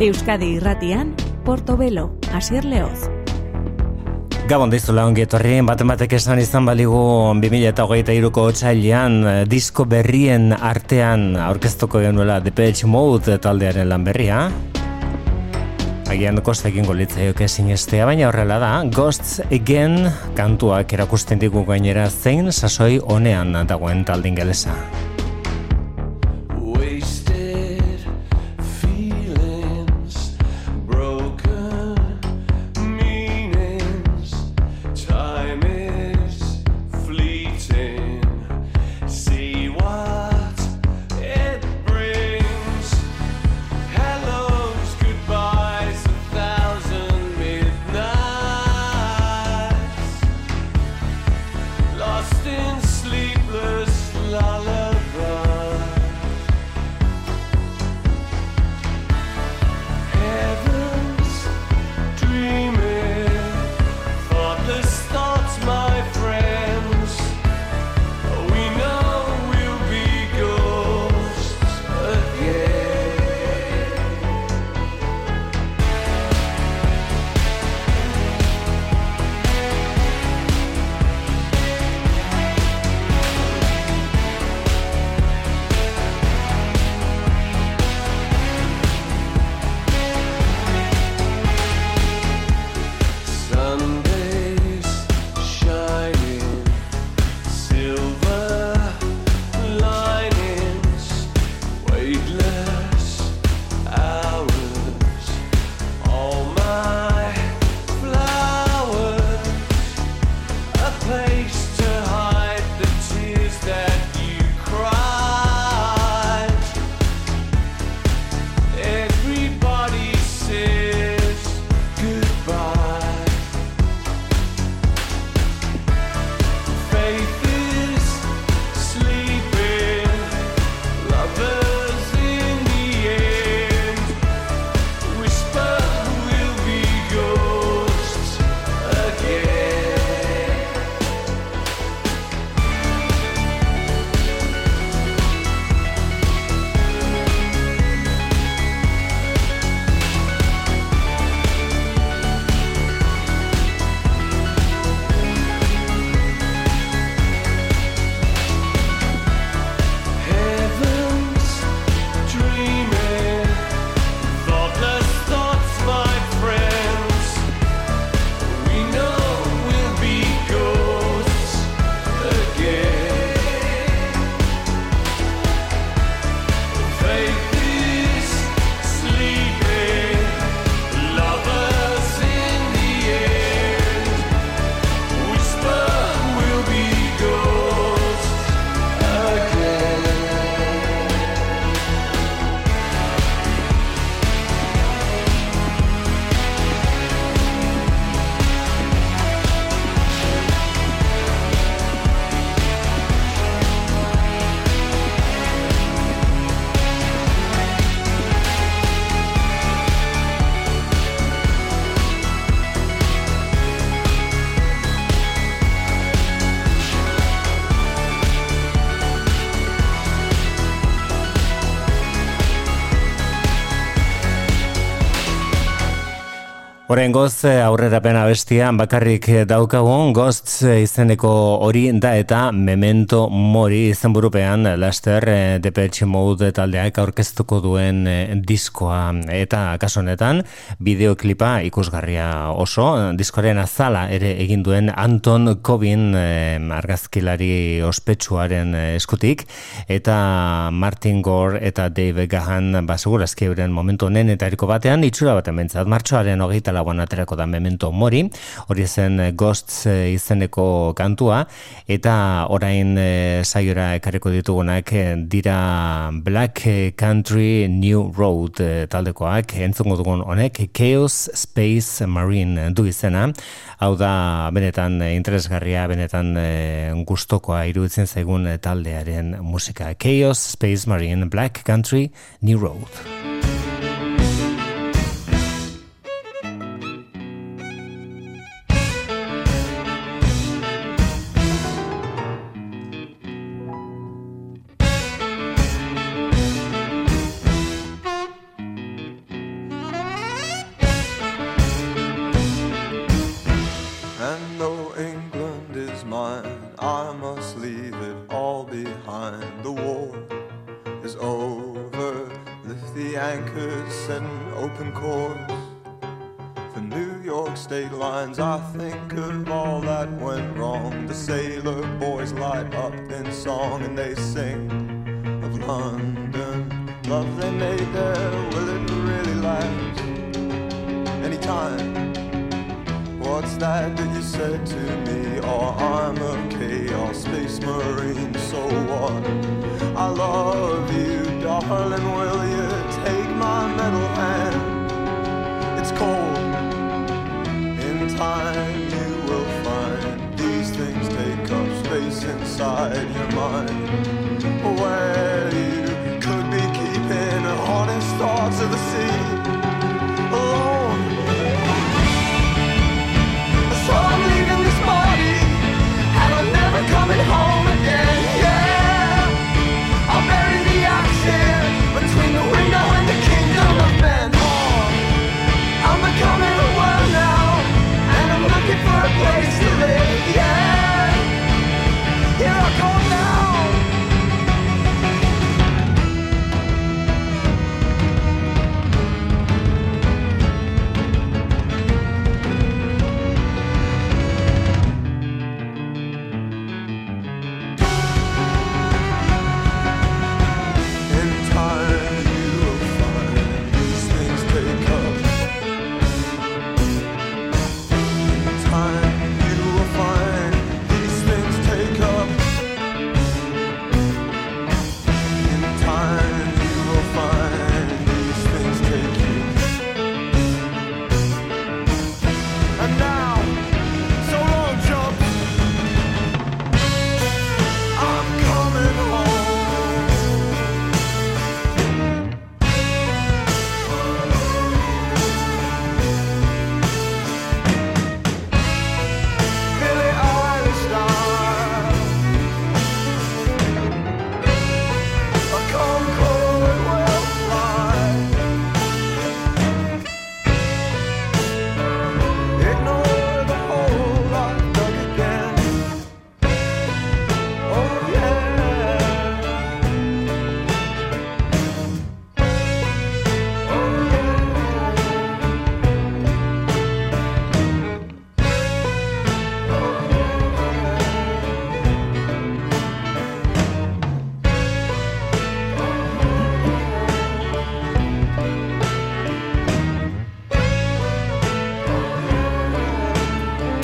Euskadi Irratian, Portobelo, Asier Leoz. Gabon dizula ongi etorri, baten batek esan izan baligu 2008ko otsailean eh, disko berrien artean aurkeztuko genuela Depeche Mode taldearen lan berria. Agian kostekin golitzaioke sinestea, baina horrela da, Ghosts Again kantuak erakusten digu gainera zein sasoi honean dagoen taldin gelesa. Horen goz eh, aurrera pena bestian bakarrik eh, daukagun gozt eh, izeneko hori da eta memento mori izen burupean laster Depeche Mode taldeak aurkeztuko duen diskoa. Eta kasonetan bideoklipa ikusgarria oso diskoaren azala ere egin duen Anton Kobin argazkilari ospetsuaren eskutik. Eta Martin Gore eta Dave Gahan basegurazki euren momentu honen eta batean itxura baten bentsat martxoaren hogeita lauan aterako da memento mori, hori zen eh, Ghosts eh, izeneko kantua, eta orain e, saiora ekarriko ditugunak dira Black Country New Road taldekoak, entzungo dugun honek, Chaos Space Marine du izena, hau da benetan interesgarria, benetan gustokoa iruditzen zaigun taldearen musika. Chaos Space Marine Black Country New Road.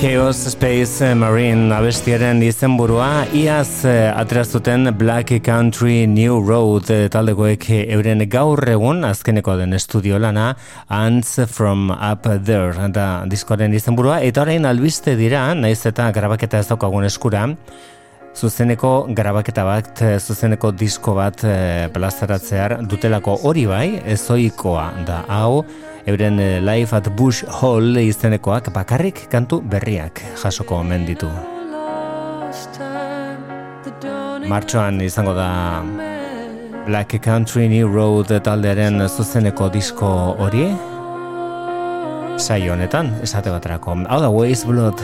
Chaos Space eh, Marine abestiaren izenburua. Iaz eh, atrazuten Black Country New Road eh, taldekoek euren gaur egun azkeneko den estudio lana Ants from Up There da diskoaren izenburua. Eta orain albiste dira naiz eta grabaketa ez daukagun eskura zuzeneko grabaketa bat, eh, zuzeneko disko bat eh, e, plazaratzear dutelako hori bai, ezoikoa da hau, euren eh, Life at Bush Hall izenekoak bakarrik kantu berriak jasoko omen ditu. Martxoan izango da Black Country New Road taldearen zuzeneko disko hori saio honetan esate baterako. Hau da Waste Blood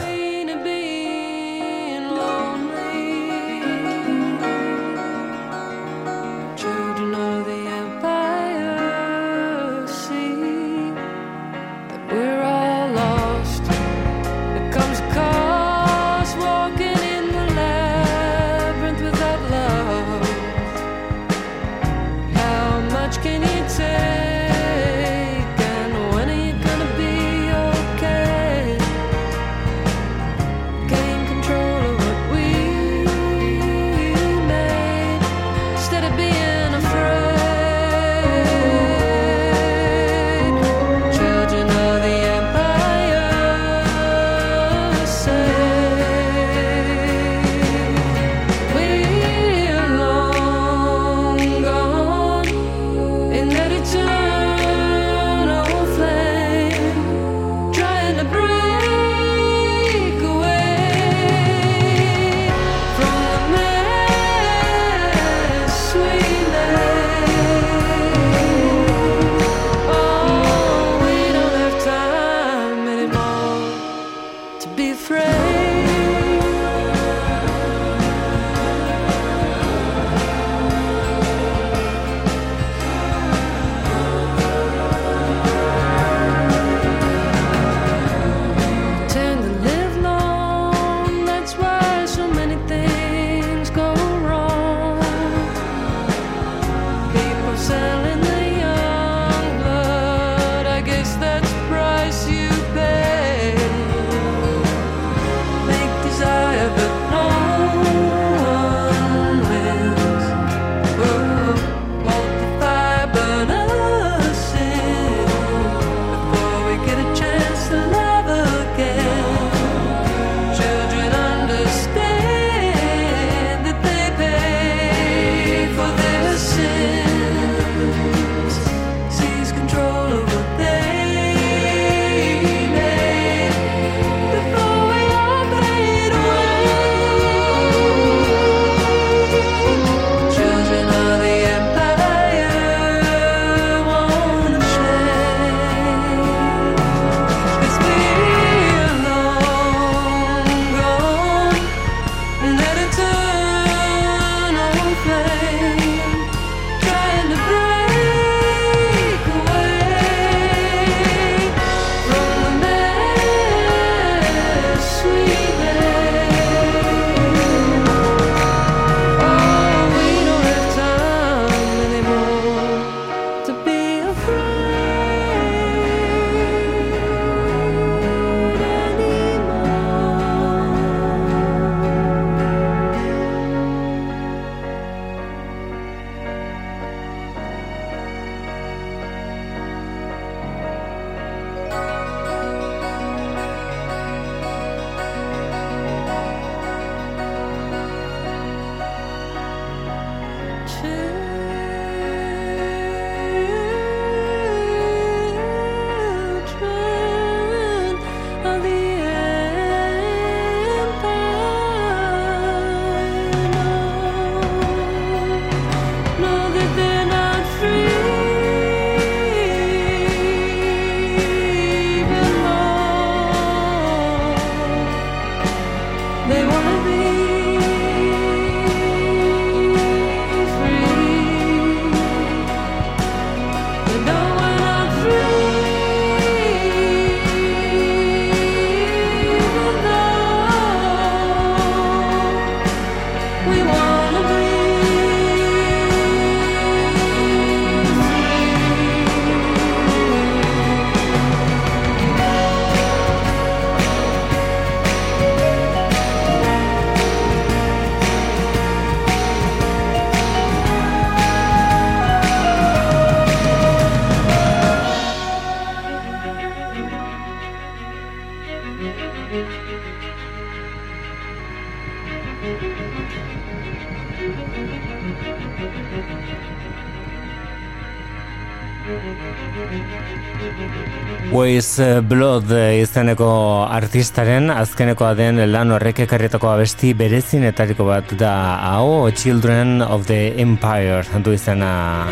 Ways eh, Blood eh, izeneko artistaren azkenekoa den lan horrek ekarretako abesti berezinetariko bat da. Hau Children of the Empire du izena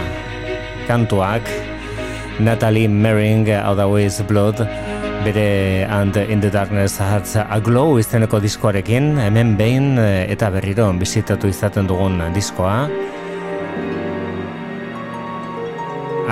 kantuak. Natalie Mering hau da Ways Blood bere And in the Darkness Has a Glow izeneko diskoarekin. Hemen behin eh, eta berriro bizitatu izaten dugun diskoa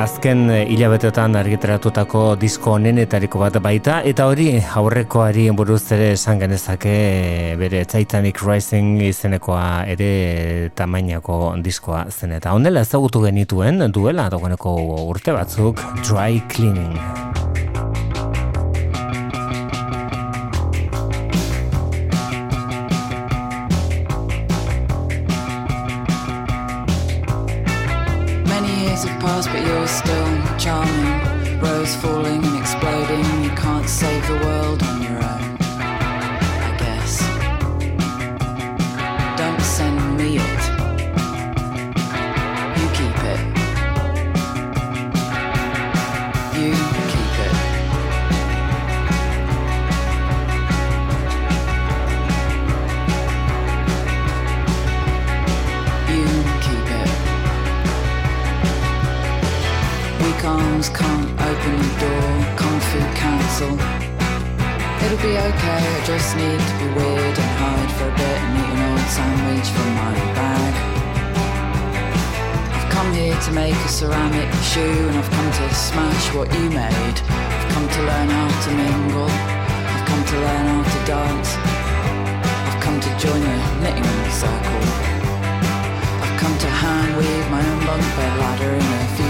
azken eh, hilabetetan argitaratutako disko onenetariko bat baita eta hori aurrekoari buruz ere esan genezake eh, bere Titanic Rising izenekoa ere tamainako diskoa zen. Eta ondela ezagutu genituen duela dagoeneko urte batzuk Dry Cleaning years have passed, but you're still charming. Rose falling and exploding, you can't save the world on your own. I guess. Don't send me your door, Kung Fu Council. It'll be okay, I just need to be weird and hide for a bit and eat an old sandwich from my bag. I've come here to make a ceramic shoe and I've come to smash what you made. I've come to learn how to mingle, I've come to learn how to dance. I've come to join a knitting circle. I've come to hand weave my own bunk bed ladder in a few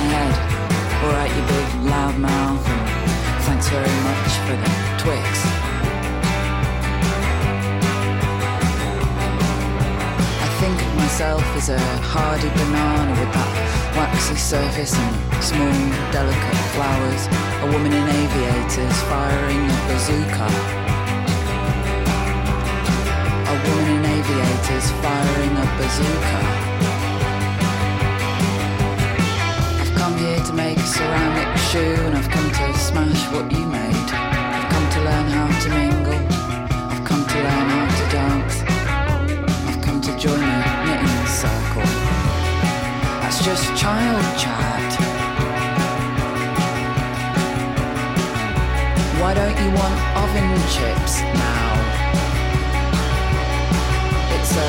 All right, you big loudmouth, and thanks very much for the Twix. I think of myself as a hardy banana with that waxy surface and small, delicate flowers. A woman in aviators firing a bazooka. A woman in aviators firing a bazooka. what you made. I've come to learn how to mingle. I've come to learn how to dance. I've come to join in the circle. That's just child chat. Why don't you want oven chips now?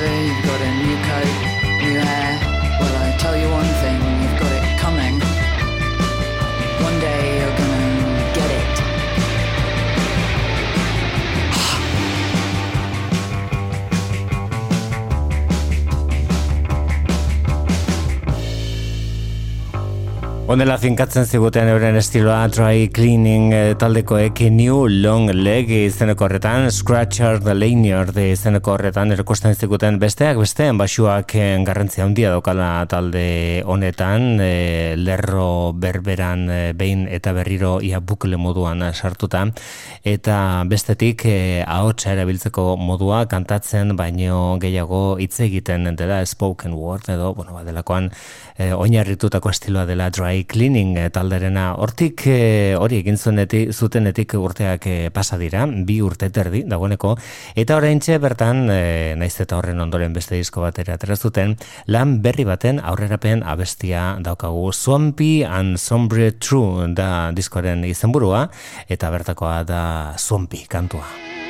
You've got a new coat Honela finkatzen ziguten euren estiloa dry cleaning e, taldekoek new long leg izeneko horretan, scratcher the lanyard izeneko horretan erokosten ziguten besteak besteen basuak eh, garrantzia handia daukala talde honetan e, lerro berberan e, behin eta berriro ia bukle moduan sartuta. Eta bestetik e, ahotsa erabiltzeko modua kantatzen baino gehiago hitz egiten dela spoken word edo bueno, badelakoan e, oinarritutako estiloa dela dry cleaning e, talderena. Hortik e, hori egin zuenetik, zutenetik urteak e, pasa dira, bi urte terdi dagoeneko, eta oraintxe bertan, e, naiz eta horren ondoren beste disko batera atera zuten, lan berri baten aurrerapen abestia daukagu. Swampy and Sombre True da diskoaren izenburua, eta bertakoa da Swampy kantua.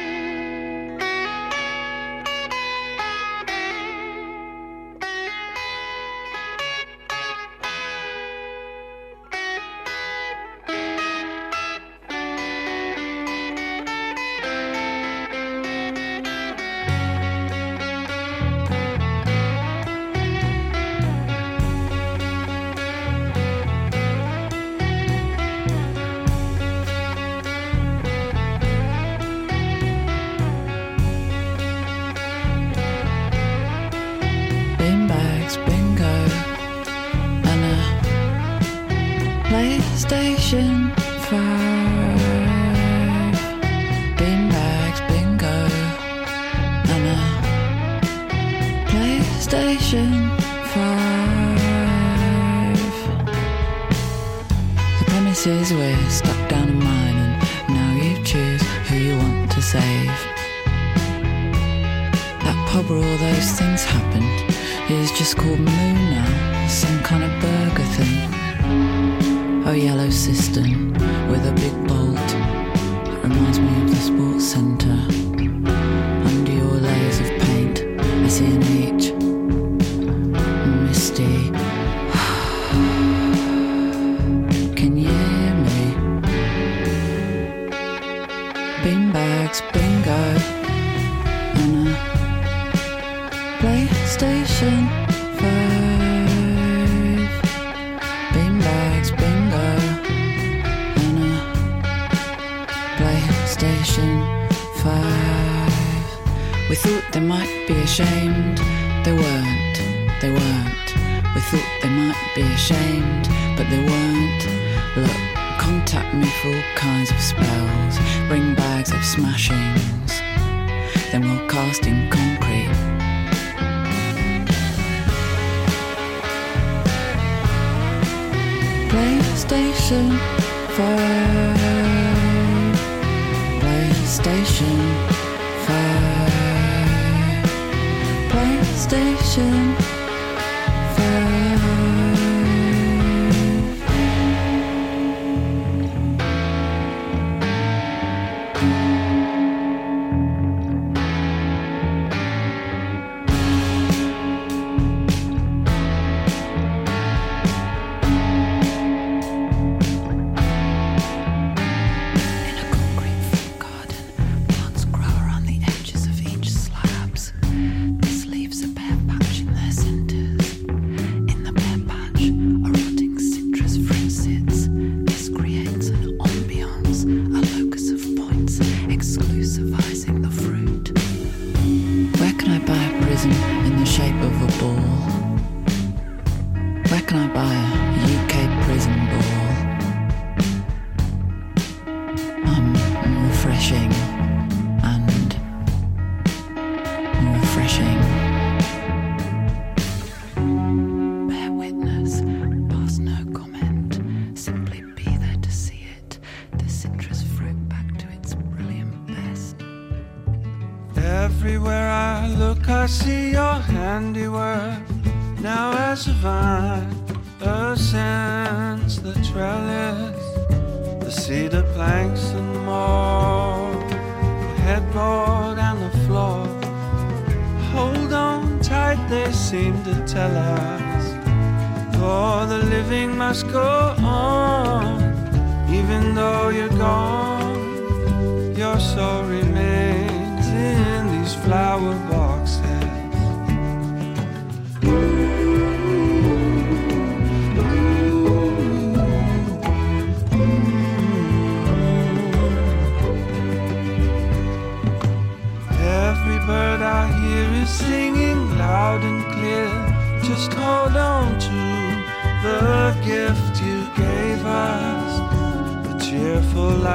we're stuck down mine and now you choose who you want to save. That pub where all those things happened is just called moon now some kind of burger thing. A yellow cistern with a big bolt reminds me of the sports centre. Under your layers of paint i see an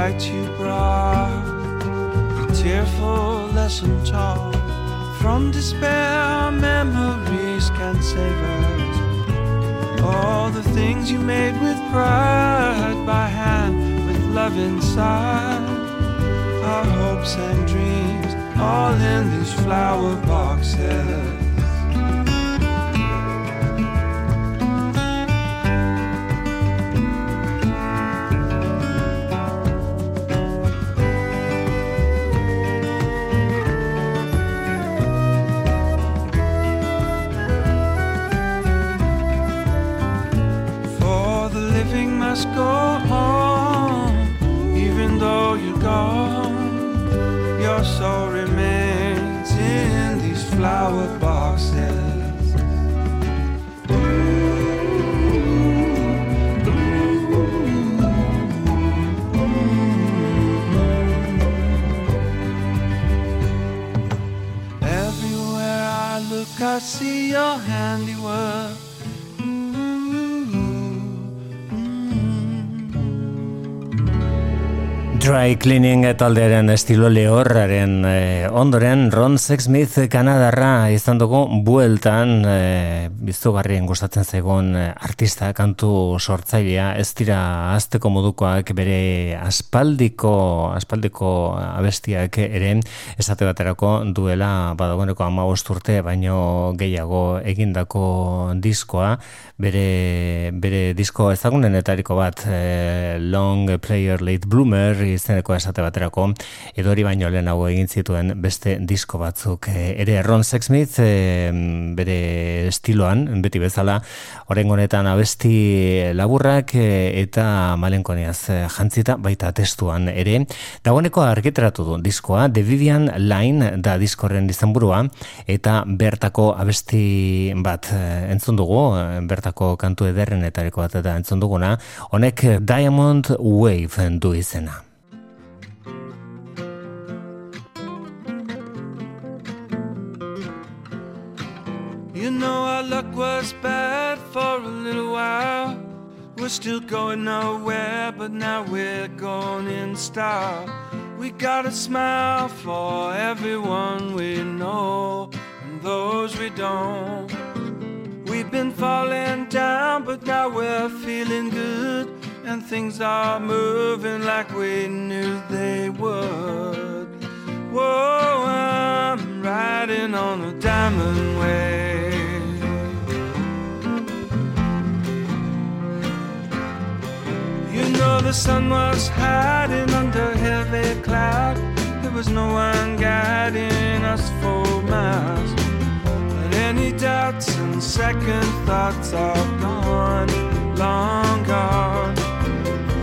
light you brought, the tearful lesson taught. From despair, memories can save us. All the things you made with pride by hand, with love inside. Our hopes and dreams, all in these flower boxes. your hand. Dry Cleaning taldearen estilo lehorraren eh, ondoren Ron Sexsmith Kanadarra izan dugu bueltan eh, biztugarrien gustatzen zaigun eh, artista kantu sortzailea. Ez dira azteko modukoak bere aspaldiko aspaldiko abestiak ere esate baterako duela badagoneko ama urte baino gehiago egindako diskoa bere, bere disko ezagunenetariko bat eh, Long Player Late Bloomer izeneko esate baterako edo hori baino lehenago egin zituen beste disko batzuk. E, ere Ron Sexsmith e, bere estiloan beti bezala oren honetan abesti laburrak e, eta malenkoniaz e, jantzita baita testuan ere. Dagoeneko argitaratu du diskoa The Vivian Line da diskorren izenburua eta bertako abesti bat e, entzun dugu e, bertako kantu ederrenetariko bat eta entzun duguna honek Diamond Wave du izena You know our luck was bad for a little while. We're still going nowhere, but now we're going in style. We got a smile for everyone we know and those we don't. We've been falling down, but now we're feeling good. And things are moving like we knew they would. Whoa, I'm riding on a diamond wave. You know the sun was hiding under heavy cloud. There was no one second thoughts are gone, long gone.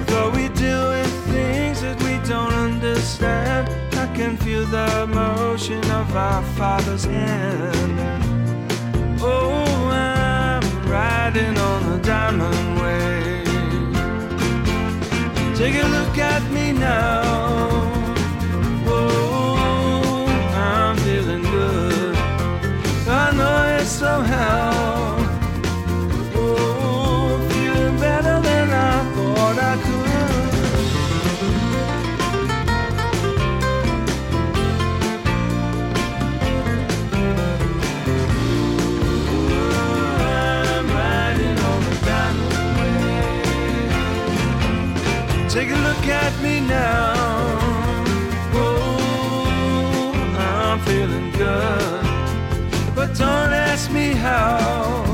Though we with things that we don't understand, I can feel the motion of our Father's hand. Oh, I'm riding on a diamond wave. Take a look at me now. Somehow. Oh, feeling better than I thought I could. I'm riding on. Take a look at me now. Don't ask me how.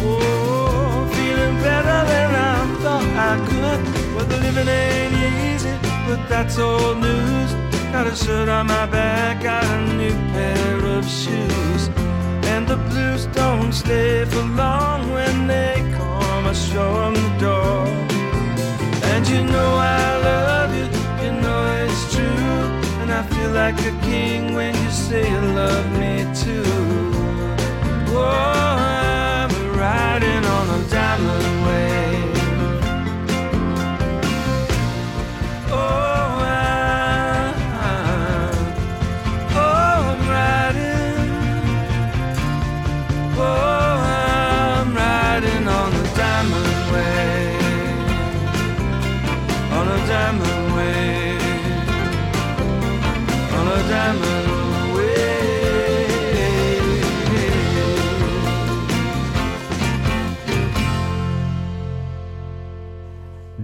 Oh, feeling better than I thought I could. Well, the living ain't easy, but that's old news. Got a shirt on my back, got a new pair of shoes. And the blues don't stay for long when they come, I show 'em the door. And you know I love I feel like a king when you say you love me too. Whoa, I'm riding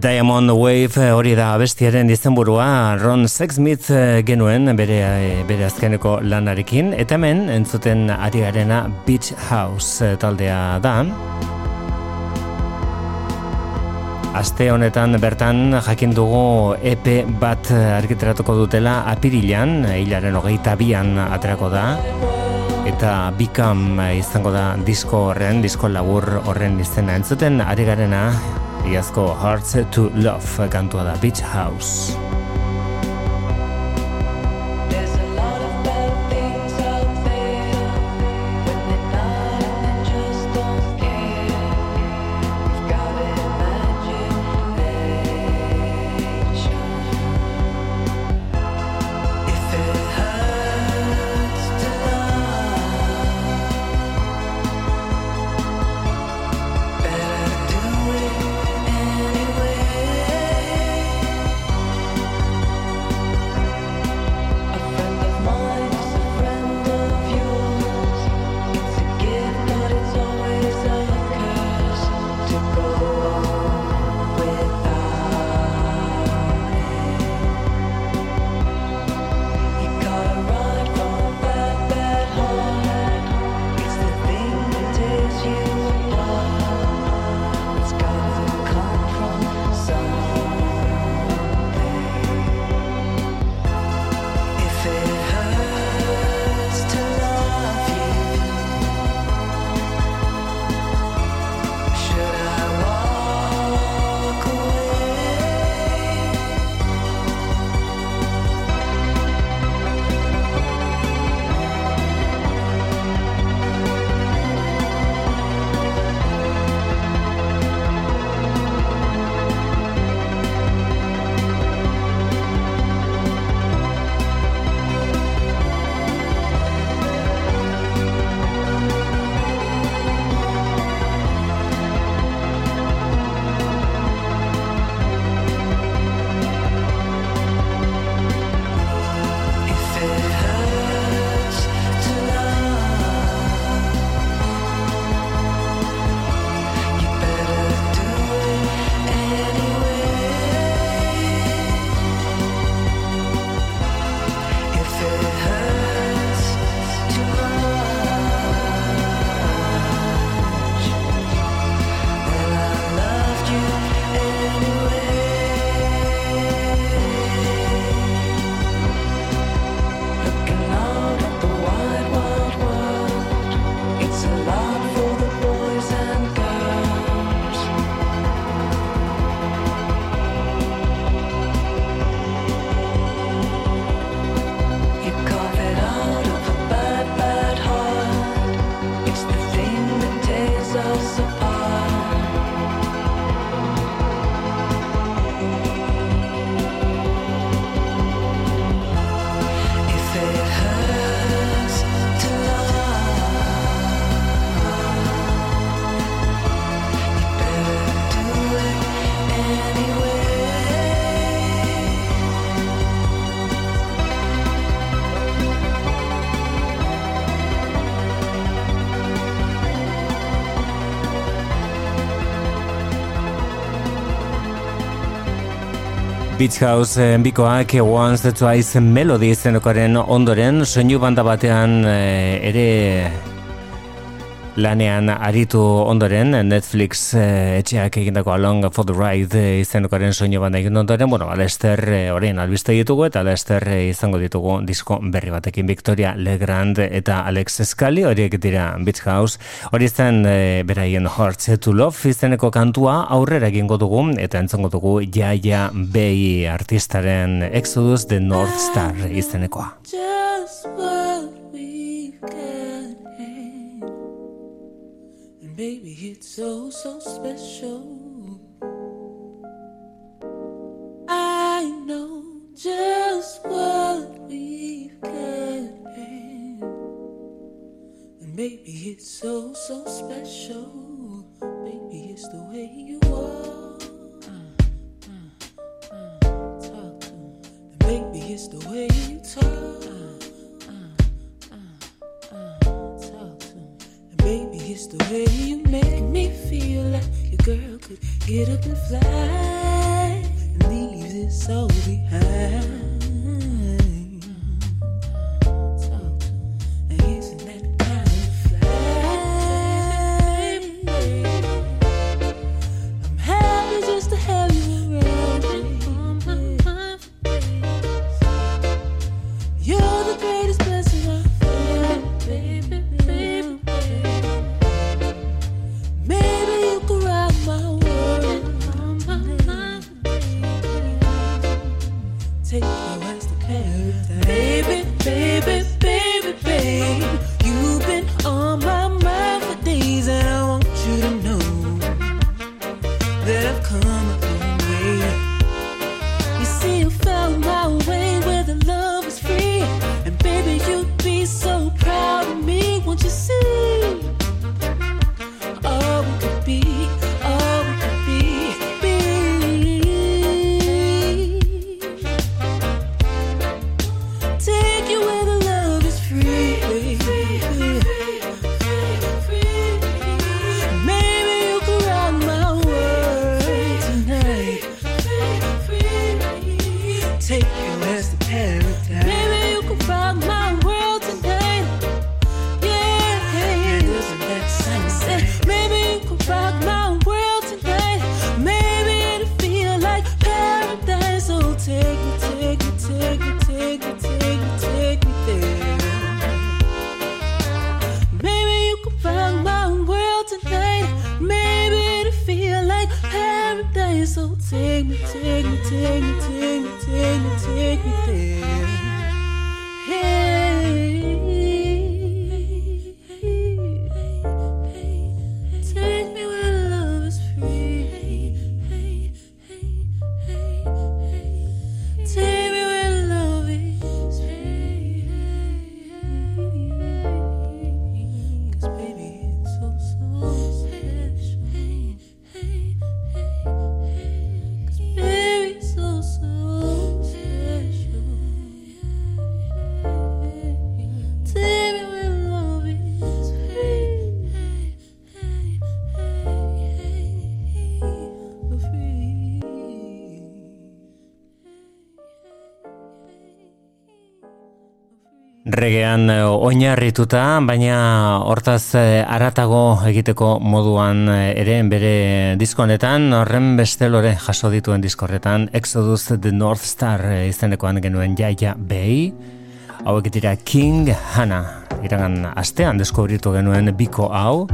Diamond Wave eh, hori da bestiaren izenburua. Ron Sexsmith eh, genuen bere, eh, bere azkeneko lanarekin. Eta hemen entzuten ari garena Beach House taldea da. Aste honetan bertan jakin dugu EP bat argiteratuko dutela apirilan, hilaren hogeita bian aterako da. Eta bikam izango da disko horren, disko labur horren izena. Entzuten ari garena Iazko Hearts to Love kantua da Beach House. Beach House enbikoak Once the Twice Melody zenokaren ondoren soinu banda batean eh, ere lanean aritu ondoren Netflix eh, etxeak egindako Along for the Ride eh, izenukaren soinu banda egin ondoren, bueno, Alester eh, orain albiste ditugu eta Alester eh, izango ditugu disko berri batekin. Victoria Legrand eta Alex Scali horiek dira Beach House. Hori zen eh, beraien Hearts to Love izeneko kantua aurrera egingo dugu eta entzongo dugu Jaia Bay artistaren Exodus the North Star izenekoa baby, it's so, so special. Regean eh, oinarrituta, baina hortaz eh, aratago egiteko moduan eh, ere bere diskonetan, horren beste lore jaso dituen diskorretan, Exodus The North Star izenekoan genuen jaia behi, hauek dira King Hanna, iragan astean deskubritu genuen biko hau,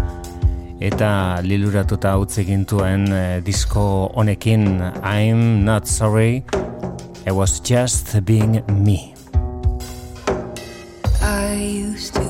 eta liluratuta utzi gintuen disko honekin I'm not sorry, I was just being me. used to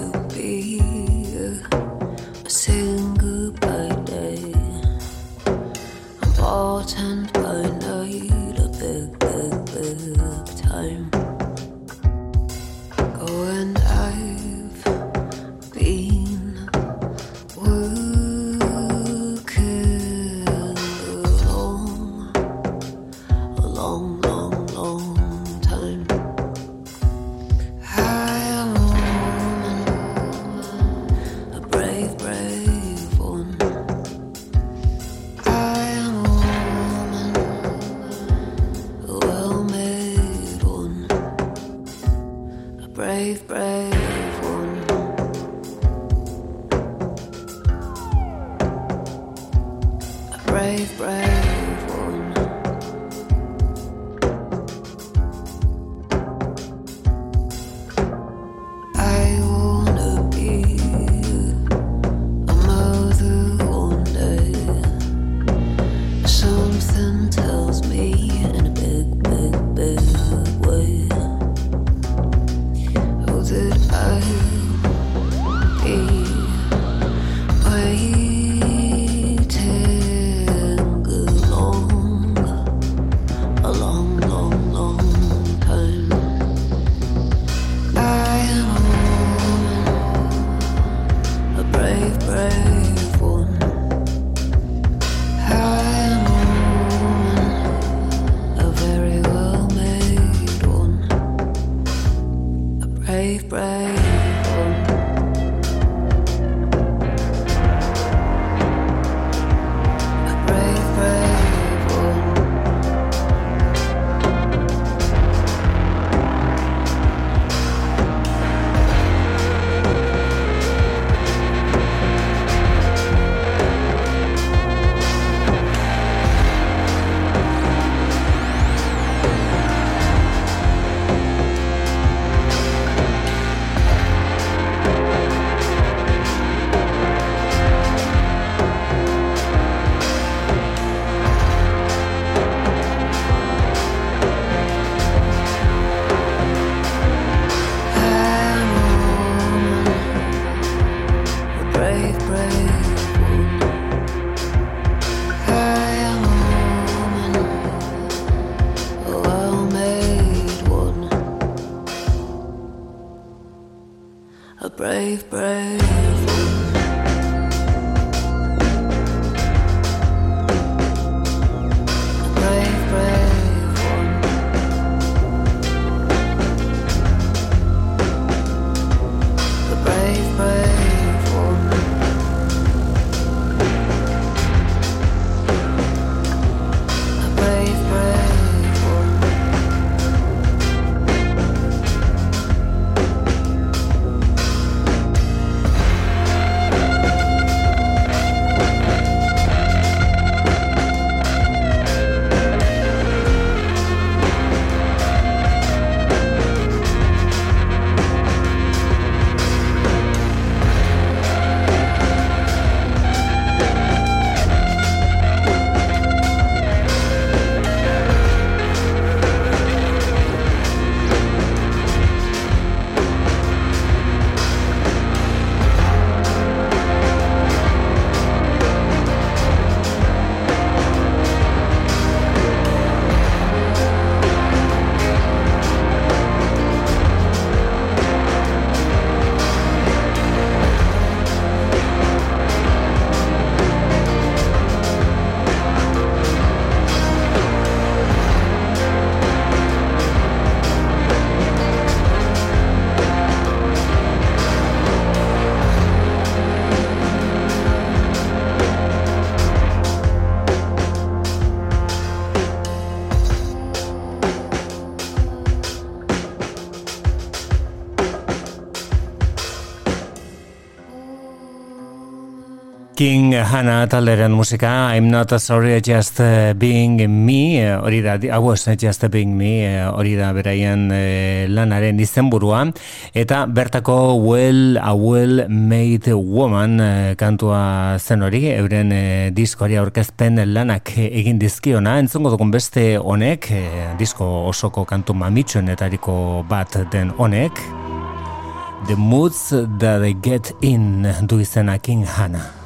Hana talderen musika I'm not sorry just being me eh, hori da, I was just being me eh, hori da beraien eh, lanaren izenburua. Eta bertako well a well made woman kantua zen hori euren diskoari aurkezpen lanak egin dizkiona. Entzungo dugun beste honek disko osoko kantu mamitsuenetariko bat den honek. The moods that I get in du izena King Hana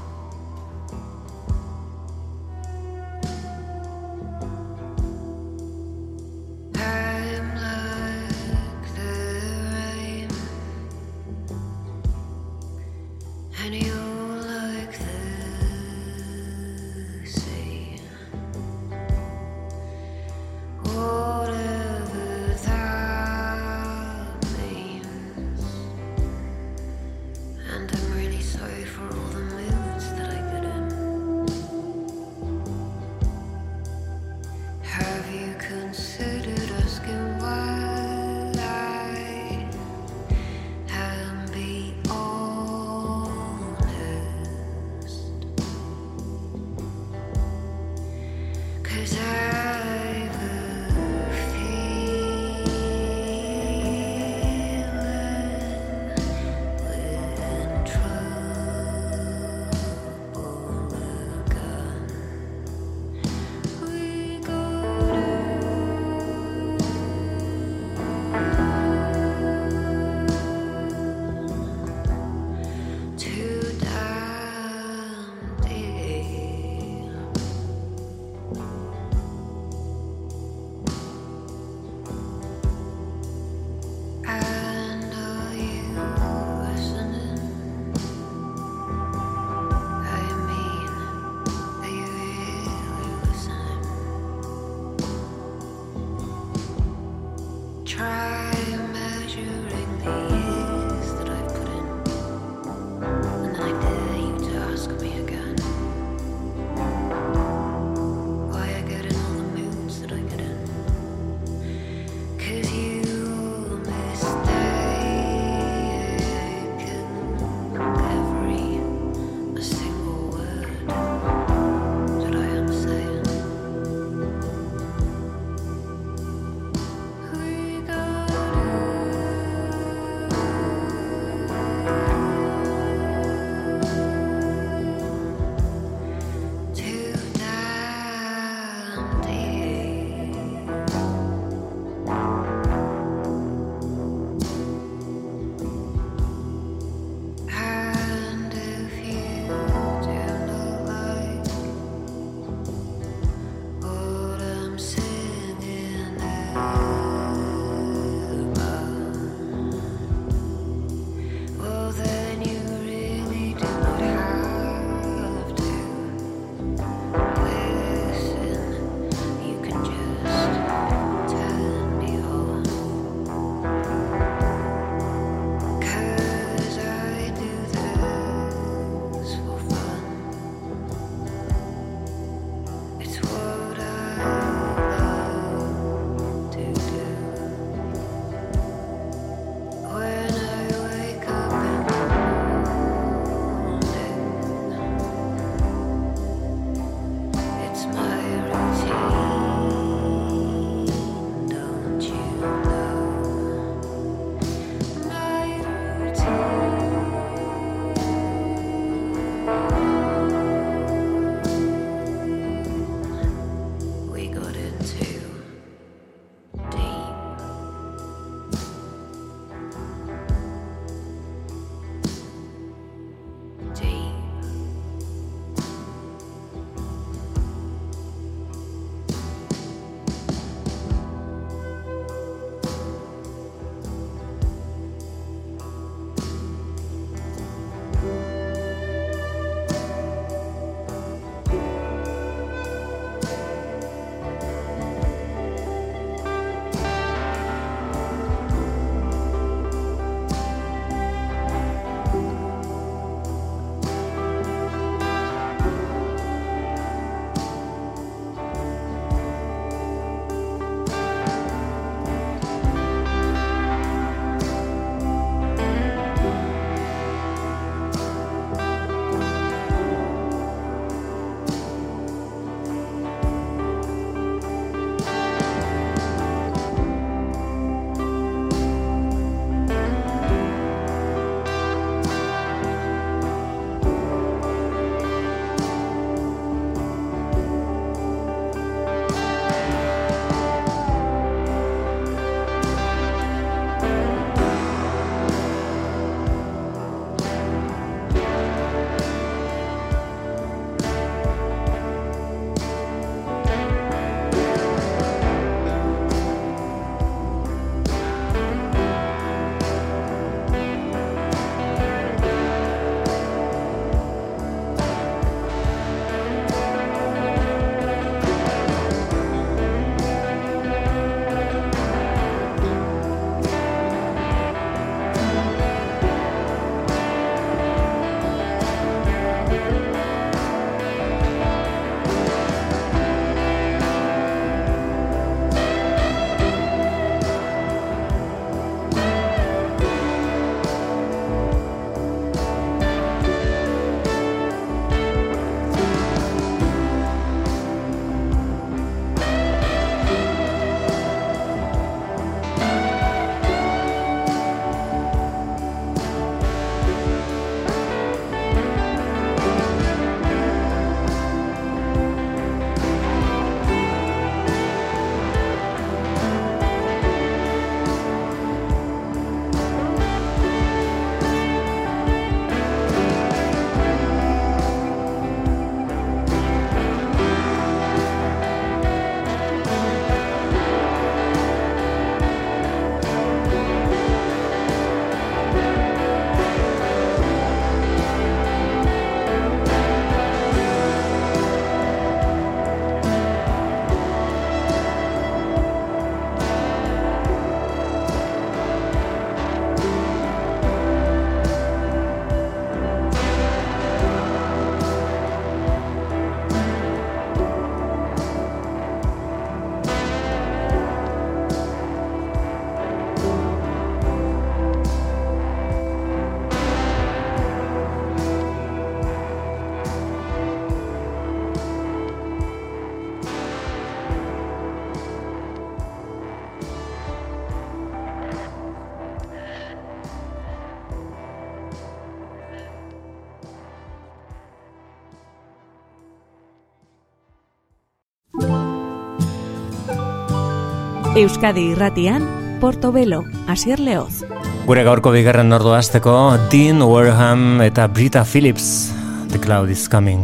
Euskadi irratian, Portobelo, Asier Leoz. Gure gaurko bigarren ordu hasteko Dean Warham eta Brita Phillips, The Cloud is Coming.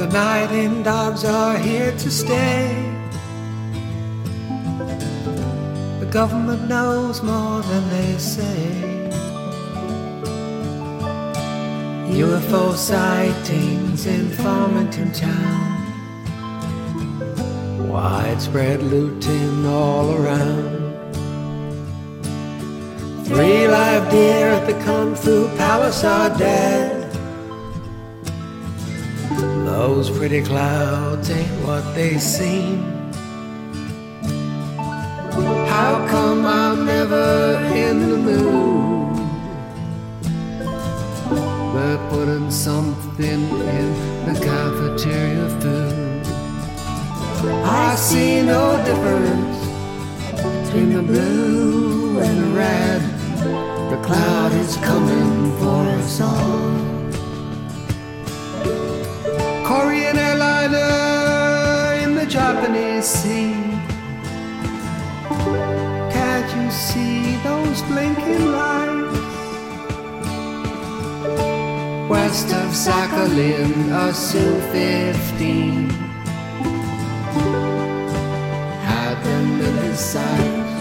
The night in dogs are here to stay. The government knows more than they say. UFO sightings in Farmington town. Widespread looting all around. Three live deer at the Kung Fu Palace are dead. Those pretty clouds ain't what they seem. How come I'm never in the mood? They're putting something in the cafeteria food. I see no difference between the blue and the red. The cloud is coming for us all. Korean airliner in the Japanese sea. Can't you see those blinking lights? West of Sakhalin, a Su-15 them sights.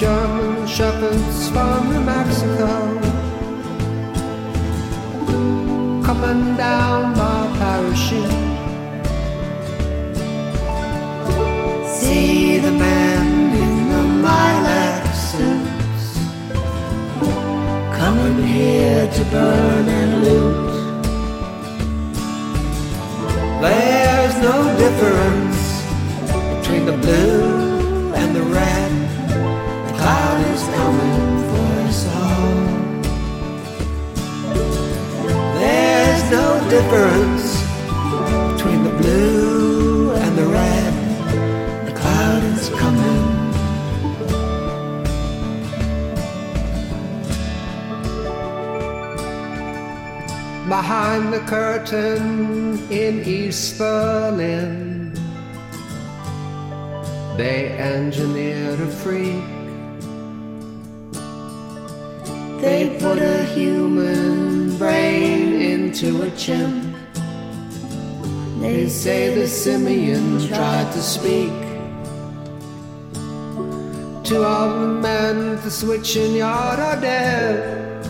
German shepherds from New Mexico coming down by parachute. See the man in the lilac suits coming here to burn and loot. There's no difference blue and the red. The cloud is coming for us all. There's no difference between the blue and the red. The cloud is coming. Behind the curtain in East Berlin, they engineered a freak. They put a human brain into a chimp. They say the simian tried to speak. Two of the men at the switching yard are dead.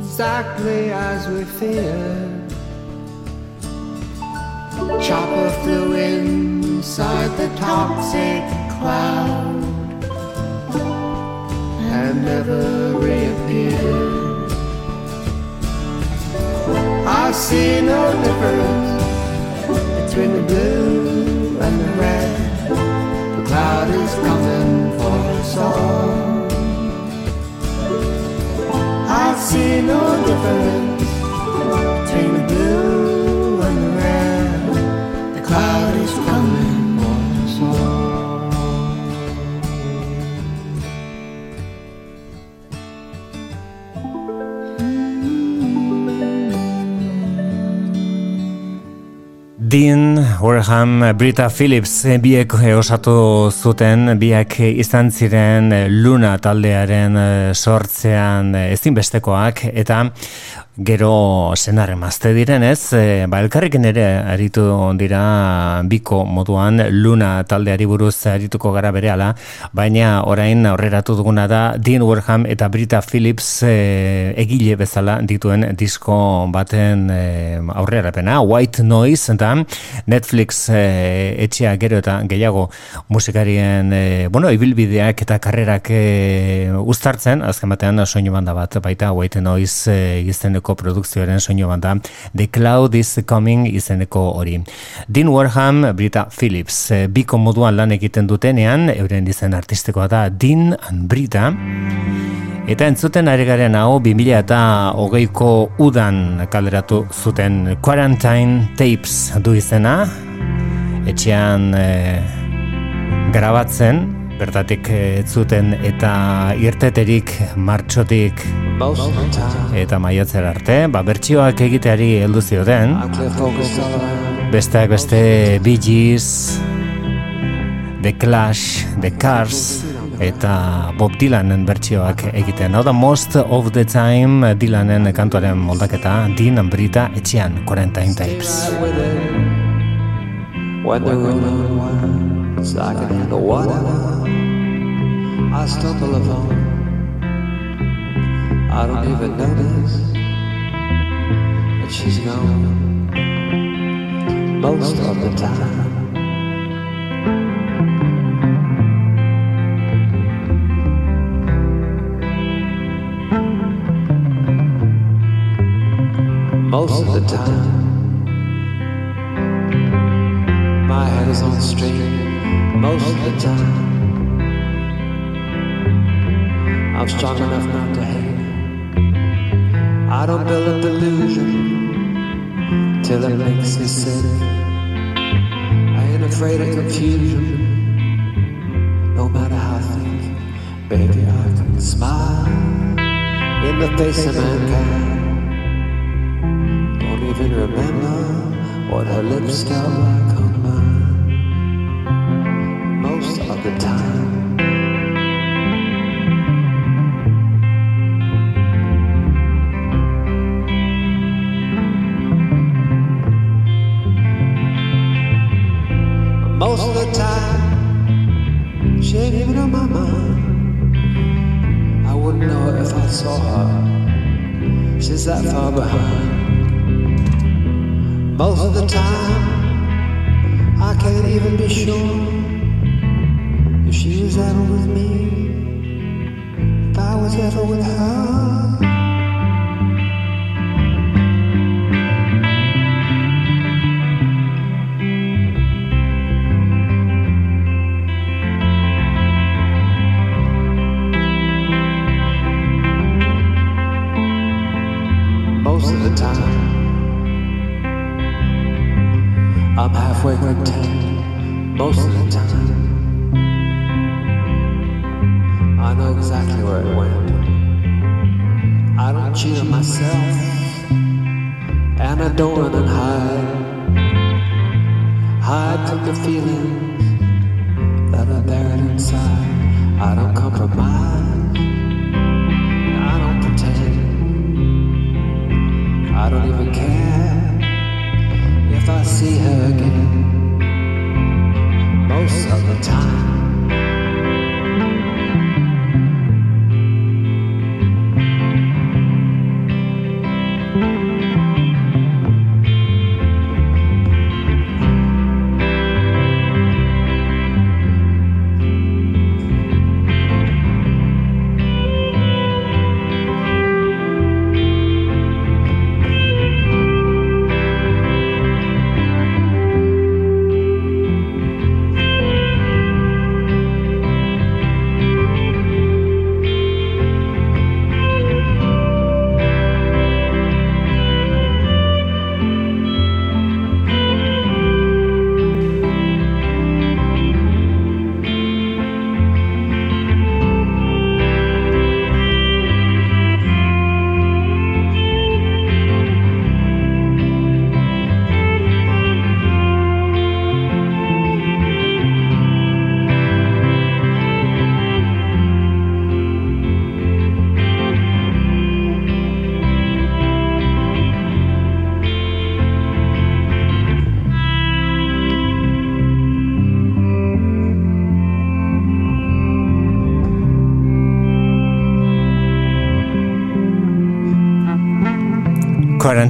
Exactly as we feared. Chopper flew inside the toxic cloud and never reappeared. I see no difference between the blue and the red. The cloud is coming for us all. I see no difference Dean Warham, Brita Phillips eh, biek eh, osatu zuten, biak izan ziren eh, Luna taldearen sortzean ezinbestekoak. Eta Gero senarre mazte direnez, e, ba, elkarrekin ere aritu dira biko moduan Luna taldeari buruz arituko gara berehala, baina orain aurreratu duguna da Dean Warham eta Brita Phillips e, egile bezala dituen disko baten e, aurrerapena, White Noise eta Netflix e, etxea gero eta gehiago musikarien e, bueno, ibilbideak eta karrerak e, uztartzen, azken batean soinu banda bat baita White Noise e, izeneko produkzioaren soinu banda The Cloud is Coming izeneko hori. Dean Warham, Brita Phillips, e, biko moduan lan egiten dutenean, euren izen artistikoa da Dean and Brita, Eta entzuten ari garen hau 2000 eta hogeiko udan kaleratu zuten Quarantine Tapes du izena. Etxean e, grabatzen Bertatik ez zuten eta irteterik martxotik eta maiatzera arte, ba, bertsioak egiteari heldu zioten. Besteak beste Bee Gees, The Clash, The Cars, eta Bob Dylanen bertsioak egiten. Hau da Most of the Time Dylanen kantuaren moldaketa, Dean Ambrita etxean, 40 tapes. When winds, I can handle whatever I stumble upon I don't even notice that she's gone most of the time. Most of the time, my head is on straight. Most of the time, I'm strong enough not to hate. I don't build a delusion till it makes me sick. I ain't afraid of confusion, no matter how thick. Baby, I can smile in the face of mankind. Don't even remember what her lips felt like the time. most of the time. She ain't even on my mind. I wouldn't know if I saw her. She's that far behind. Most of the time, I can't even be sure she was ever with me, if I was ever with her. Most of the time. I'm halfway content most of the time. Run and hide. Hide from the feelings that are buried inside. I don't compromise. I don't pretend. I don't even care if I see her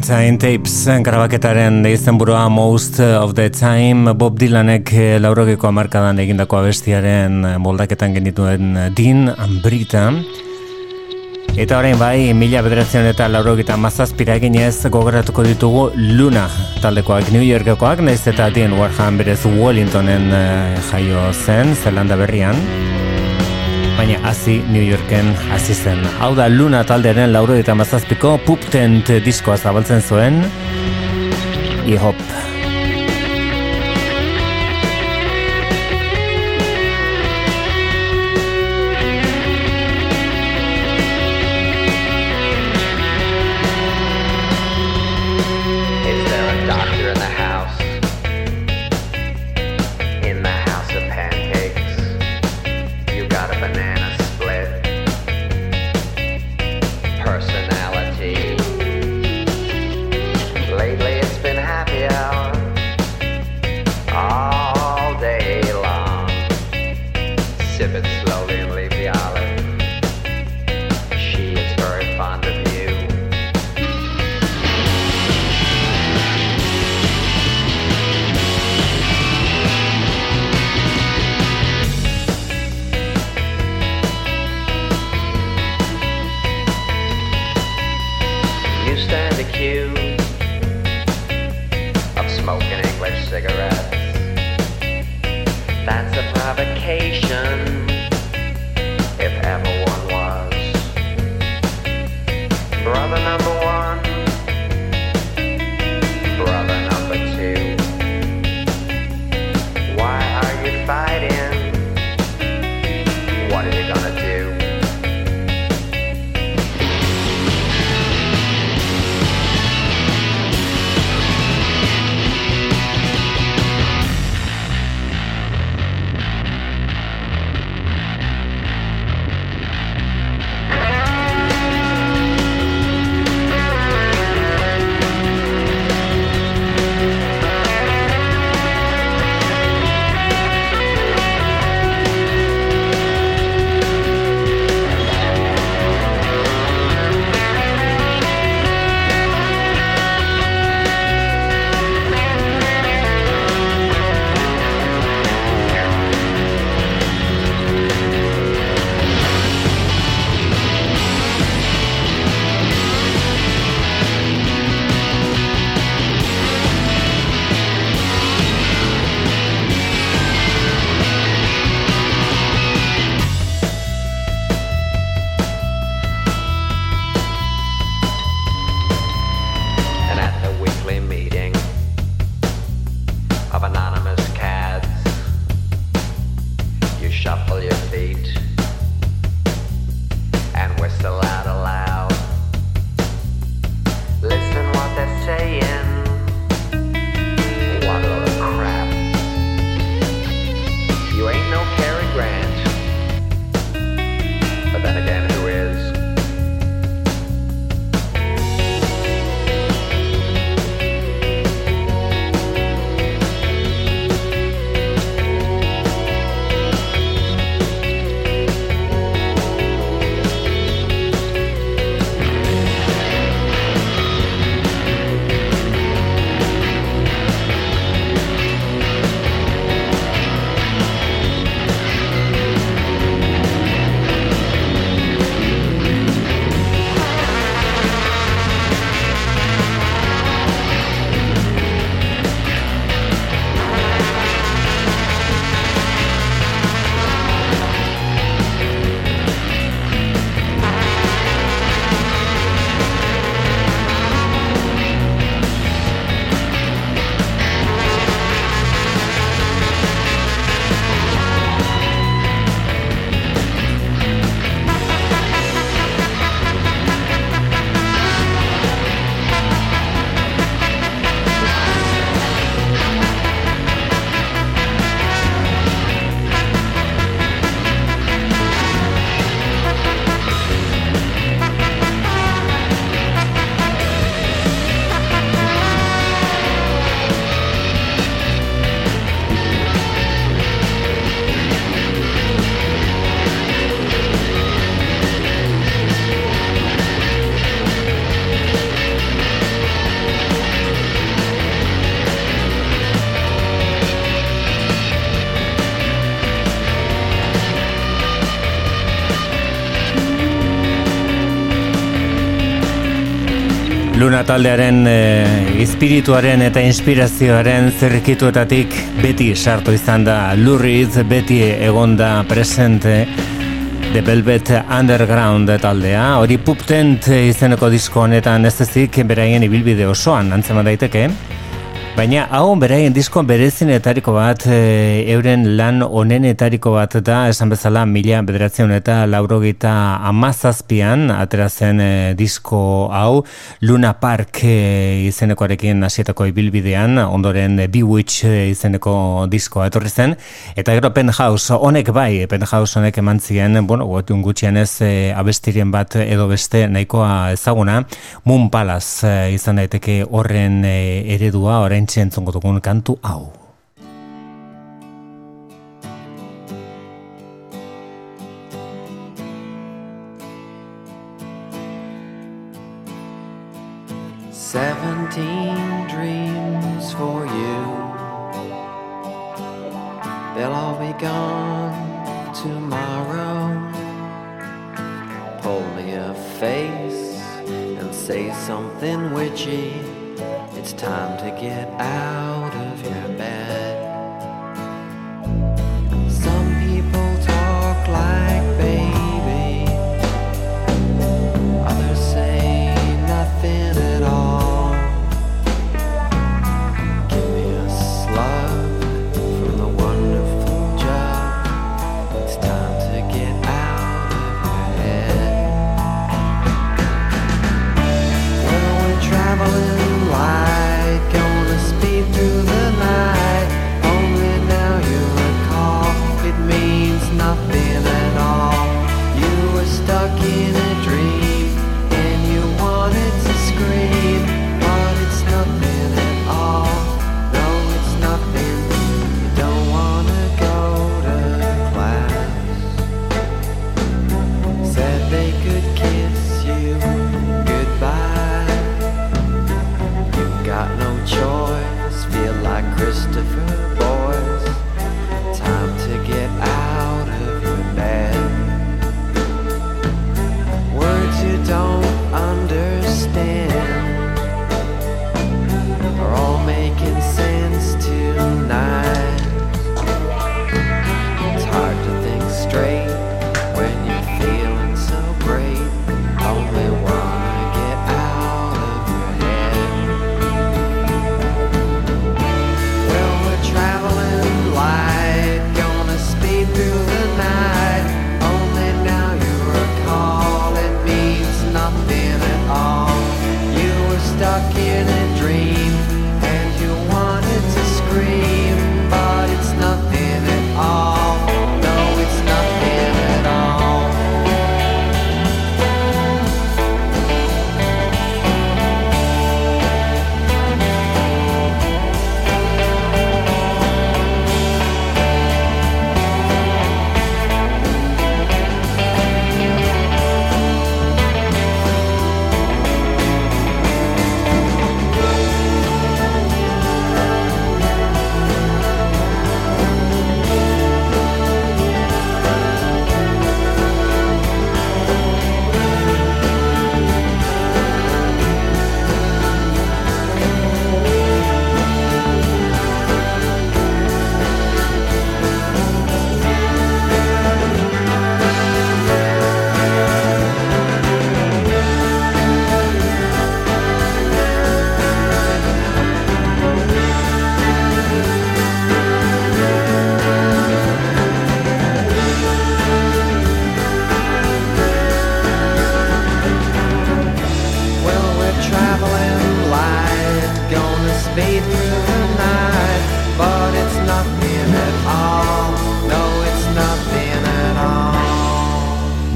Quarantine Tapes grabaketaren izan burua Most of the Time. Bob Dylanek eh, laurogeko amarkadan egindako abestiaren moldaketan genituen Dean Ambrita. Eta orain bai, mila bederatzen eta laurogeta mazazpira eginez gogoratuko ditugu Luna taldekoak New Yorkekoak, nahiz eta Dean Warham berez Wellingtonen eh, jaio zen, Zelanda berrian baina hasi New Yorken hasi zen. Hau da Luna taldearen lauro eta mazazpiko Pup Tent diskoa zabaltzen zuen. I-hop. English taldearen e, espirituaren eta inspirazioaren zerrikituetatik beti sartu izan da. Lurriz, beti egonda presente The Velvet Underground taldea, hori puptent izeneko disko honetan ez ezik beraien ibilbide osoan, antzema daiteke, Baina hau beraien diskoan berezinetariko bat e, euren lan onenetariko bat da esan bezala mila bederatzen eta laurogeita amazazpian atera zen e, disko hau. Luna Park e, izenekoarekin hasietako ibilbidean ondoren e, Bewitch e, izeneko diskoa etorri zen. Eta gero Penthouse honek bai Penthouse honek eman zien bueno, gotun gutxienez e, abestiren bat edo beste nahikoa ezaguna. Moon Palace e, izan daiteke horren e, eredua orain dugun kantu hau. Seventeen dreams for you. They'll all be gone tomorrow. Pull me a face and say something witchy. It's time to get out of your bed.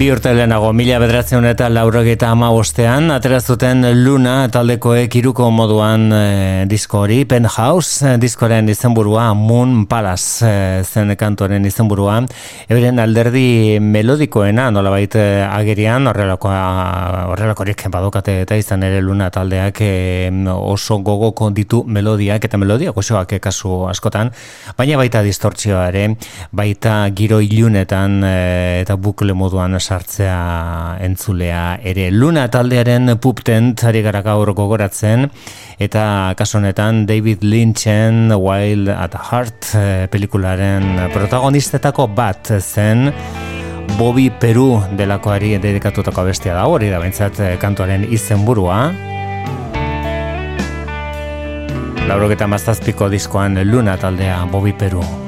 bi urte lehenago, mila bederatzen eta laurogeta ama bostean, aterazuten Luna taldekoek iruko moduan e, disko hori, Penthouse eh, diskoren izenburua, Moon Palace e, zen kantoren izenburua, eberen alderdi melodikoena, nola baita agerian, horrelako, ah, horrelako badokate eta izan ere Luna taldeak e, oso gogoko ditu melodiak eta melodia gozoak kasu askotan, baina baita distortzioa ere, baita giro ilunetan e, eta bukle moduan esan sartzea entzulea ere. Luna taldearen puptent ari gara gaur gogoratzen eta kaso honetan David Lynchen Wild at Heart eh, pelikularen protagonistetako bat zen Bobby Peru delakoari dedikatutako bestia da hori da bentsat eh, kantuaren izenburua. Laurogeta mazazpiko diskoan Luna taldea Bobby Peru.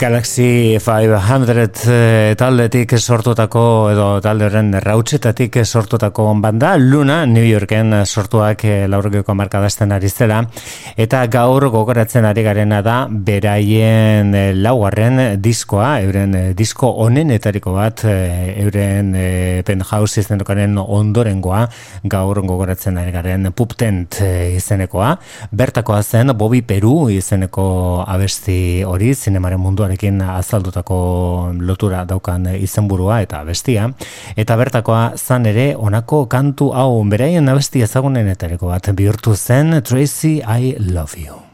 Galaxy 500 e, taldetik sortutako edo talde horren rautsetatik sortutako banda Luna New Yorken sortuak e, laurgeko markadazten ari zela eta gaur gogoratzen ari garena da beraien e, laugarren diskoa, euren e, disko etariko bat e, euren e, penthouse izenekaren ondorengoa gaur gogoratzen ari garen puptent izenekoa. Bertakoa zen Bobby Peru izeneko abesti hori zinemaren mundu munduarekin azaldutako lotura daukan izenburua eta bestia eta bertakoa zan ere honako kantu hau beraien abesti ezagunen etareko bat bihurtu zen Tracy I Love You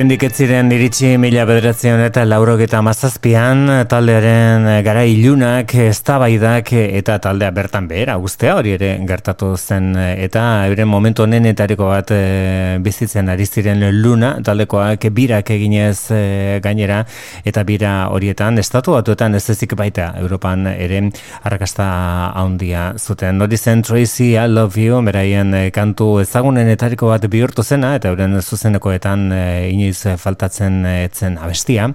Oraindik ez ziren iritsi mila bederatzion eta laurogeta mazazpian taldearen gara ilunak, eztabaidak eta taldea bertan behera guztea hori ere gertatu zen eta euren momentu honenetariko bat e, bizitzen ari ziren luna taldekoak birak eginez e, gainera eta bira horietan estatu batuetan ez ezik baita Europan ere arrakasta handia zuten. Hori zen Tracy I Love You beraien kantu ezagunenetariko bat bihurtu zena eta euren zuzenekoetan e, inoiz eh, faltatzen eh, etzen abestia.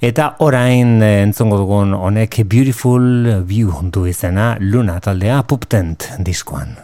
Eta orain eh, entzongo dugun honek Beautiful View du izena Luna taldea puptent diskoan.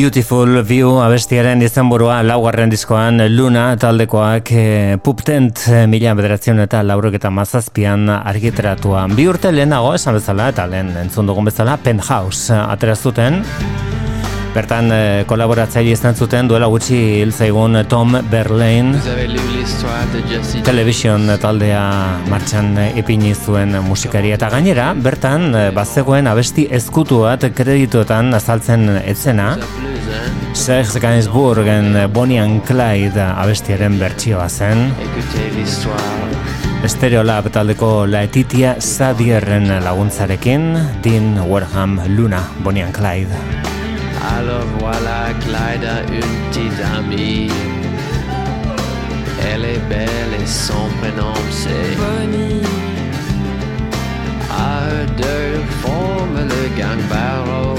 Beautiful View abestiaren izenburua laugarren diskoan Luna taldekoak e, puptent e, mila bederatzen eta laurok eta mazazpian argiteratua. Bi urte lehenago esan bezala eta lehen entzun dugun bezala Penthouse aterazuten. Bertan e, kolaboratzaile izan zuten duela gutxi hil zaigun Tom Berlain Television taldea martxan ipini zuen musikari. Eta gainera bertan bazegoen abesti ezkutu bat kredituetan azaltzen etzena Serge Gainsbourgen Bonnie and Clyde abestiaren bertsioa zen. Stereolab taldeko laetitia Sadierren laguntzarekin Dean Warham Luna Bonnie and Clyde. Alors voilà Clyde une petite amie. Elle est belle son prénom c'est Bonnie, À eux deux forment le gang Barrow.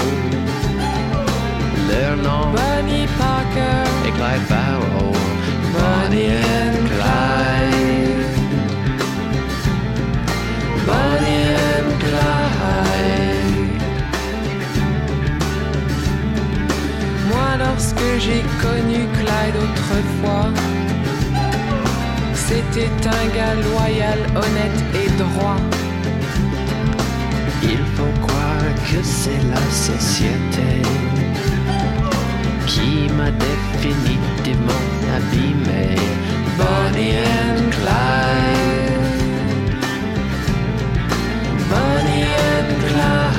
J'ai connu Clyde autrefois, c'était un gars loyal, honnête et droit. Il faut croire que c'est la société qui m'a définitivement abîmé. Bonnie and Clyde. Bonnie and Clyde.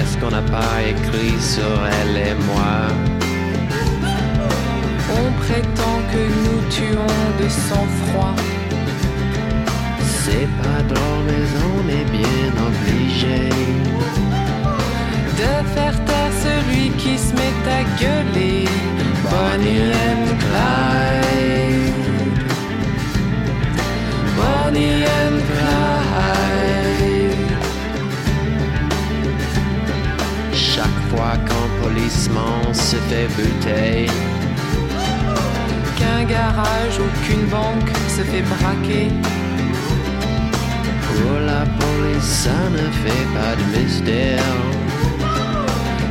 Qu'est-ce qu'on n'a pas écrit sur elle et moi? On prétend que nous tuons de sang-froid. C'est pas drôle, mais on est bien obligé. De faire taire celui qui se met à gueuler. Bonnie and Clyde. Bonnie and Clyde. Fois qu'un policeman se fait buter, Qu'un garage ou qu'une banque se fait braquer. pour la police, ça ne fait pas de mystère.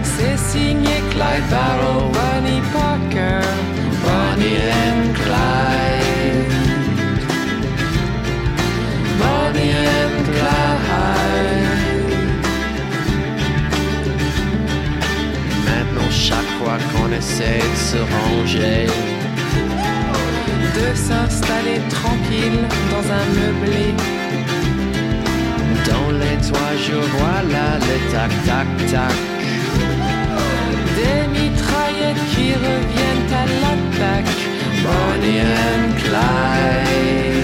C'est signé Clyde Barrow, Bonnie Parker. Bonnie and Clyde. Bonnie and Clyde. Chaque fois qu'on essaie de se ranger, De s'installer tranquille dans un meublé. dans les toits, je vois là le tac-tac-tac. Des mitraillettes qui reviennent à l'attaque. Bonnie and Clyde.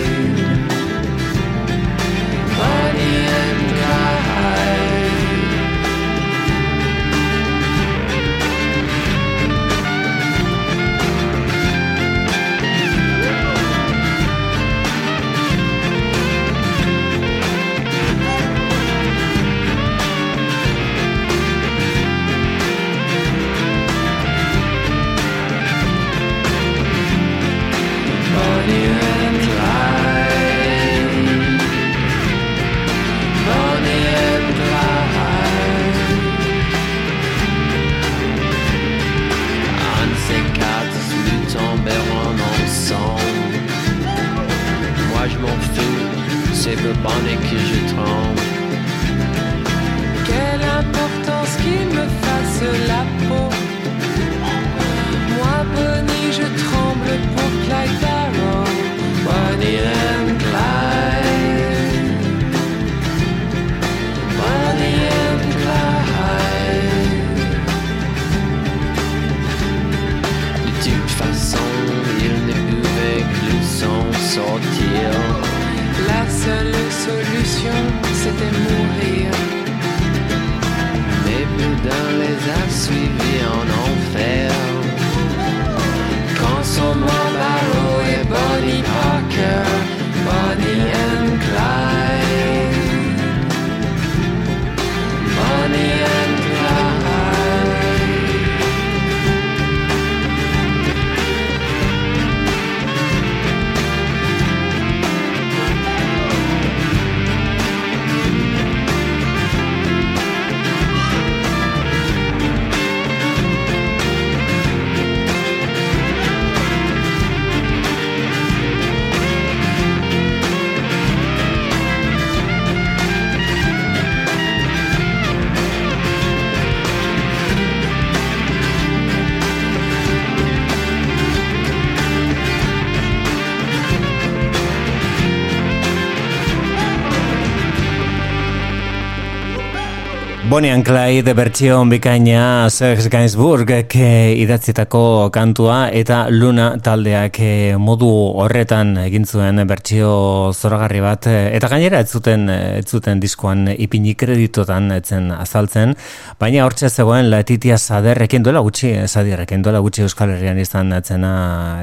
Bonnie and Clyde bertsio bikaina Serge Gainsbourg idatzitako kantua eta Luna taldeak eh, modu horretan egin zuen bertsio zoragarri bat eta gainera ez zuten ez zuten diskoan ipini kreditotan etzen azaltzen baina hortze zegoen Letitia Saderrekin duela gutxi Saderrekin duela gutxi Euskal Herrian izan etzena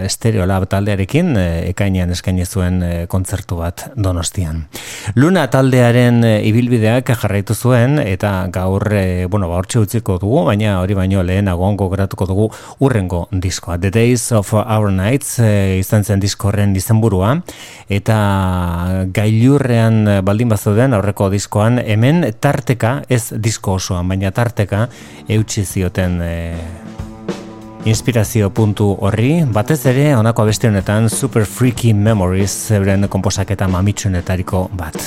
Stereo Lab taldearekin eh, ekainean eskaini zuen eh, kontzertu bat Donostian. Luna taldearen ibilbideak jarraitu zuen eta gaur, e, bueno, ba, hortxe utziko dugu, baina hori baino lehenago ongo geratuko dugu urrengo diskoa. The Days of Our Nights e, izan zen diskorren izenburua, eta gailurrean baldin bazuden aurreko diskoan, hemen tarteka, ez disko osoan, baina tarteka eutxi zioten e, inspirazio puntu horri, batez ere honako abesti honetan Super Freaky Memories zebren komposaketa mamitsunetariko bat.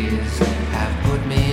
years have put me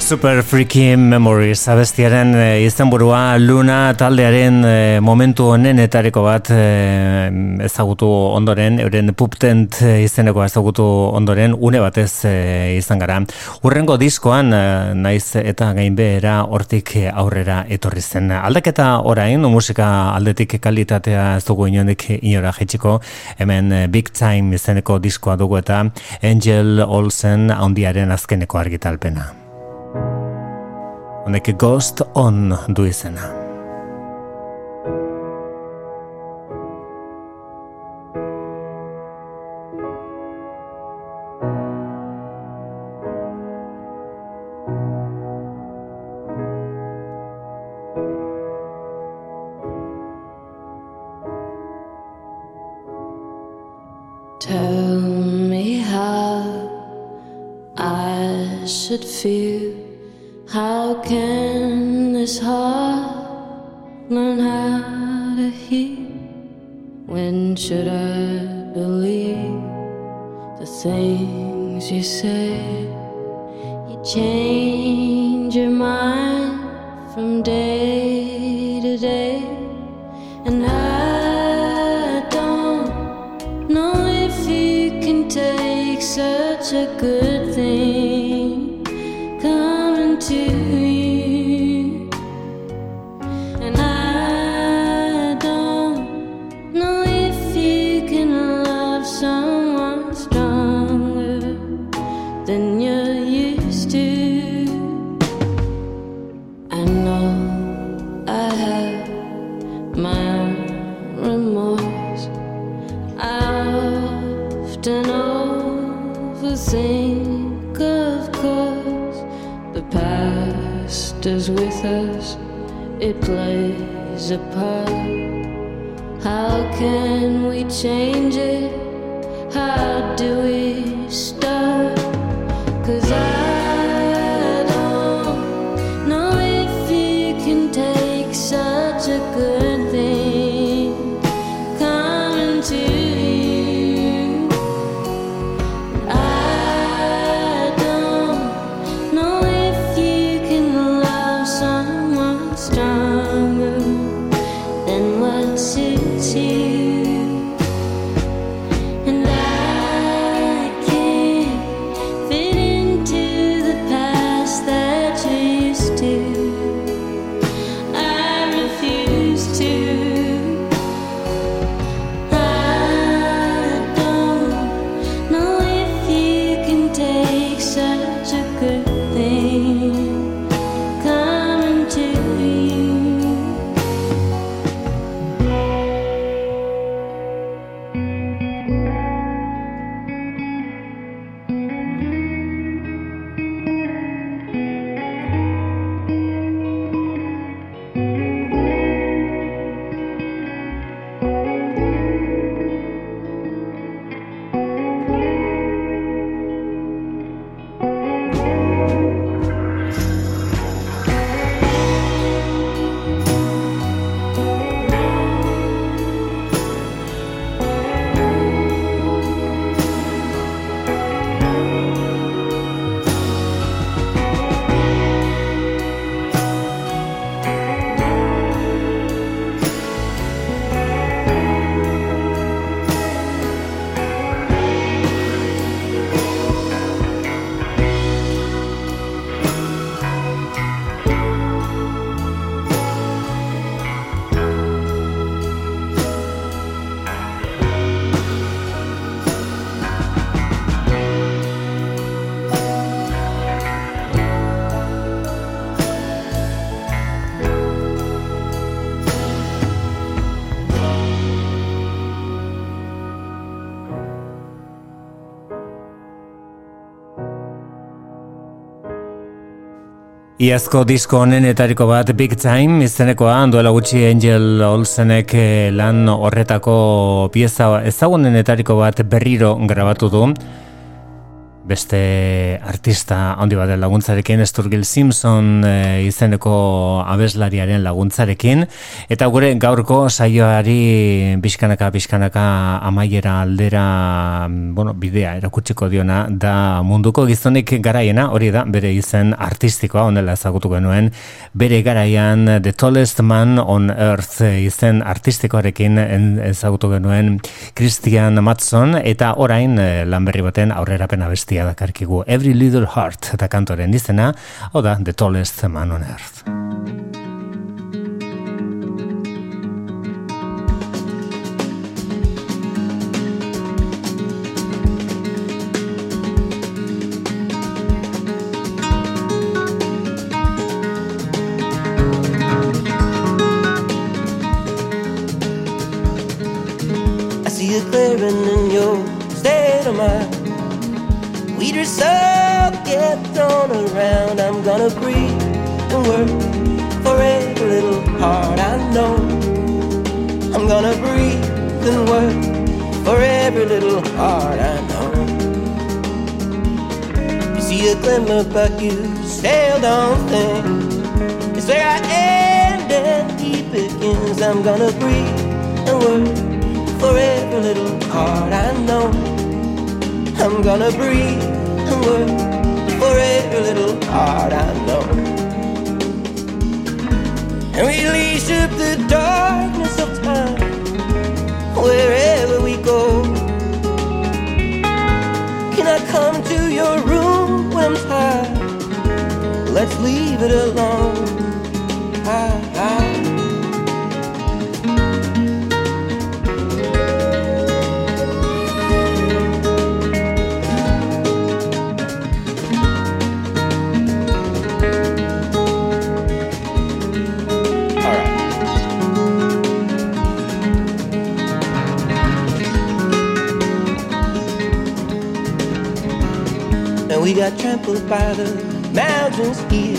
Super Freaky Memories abestiaren e, izenburua Luna taldearen e, momentu honenetariko bat e, ezagutu ondoren, euren puptent izeneko ezagutu ondoren, une batez e, izan gara. Urrengo diskoan, e, naiz eta gainbehera hortik aurrera etorri zen. Aldaketa orain, musika aldetik kalitatea ez dugu inondik inora jetxiko, hemen Big Time izeneko diskoa dugu eta Angel Olsen handiaren azkeneko argitalpena. Honek Ghost On du izena. Tell me how I should feel. Should I believe the things you say? You change apart. Iazko disko honenetariko bat Big Time izenekoa duela gutxi Angel Olsenek eh, lan horretako pieza ezagunenetariko bat berriro grabatu du. Beste artista handi baten laguntzarekin, Sturgill Simpson e, izeneko abeslariaren laguntzarekin, eta gure gaurko saioari bizkanaka bizkanaka amaiera aldera bueno, bidea erakutsiko diona da munduko gizonik garaiena, hori da bere izen artistikoa onela ezagutu genuen, bere garaian The Tallest Man on Earth izen artistikoarekin ezagutu genuen Christian Matson, eta orain eh, lan berri baten aurrerapena bestia dakarkigu Every Little Heart eta kantoren izena, hau da The Tallest Man on Earth. Got trampled by the mountains here.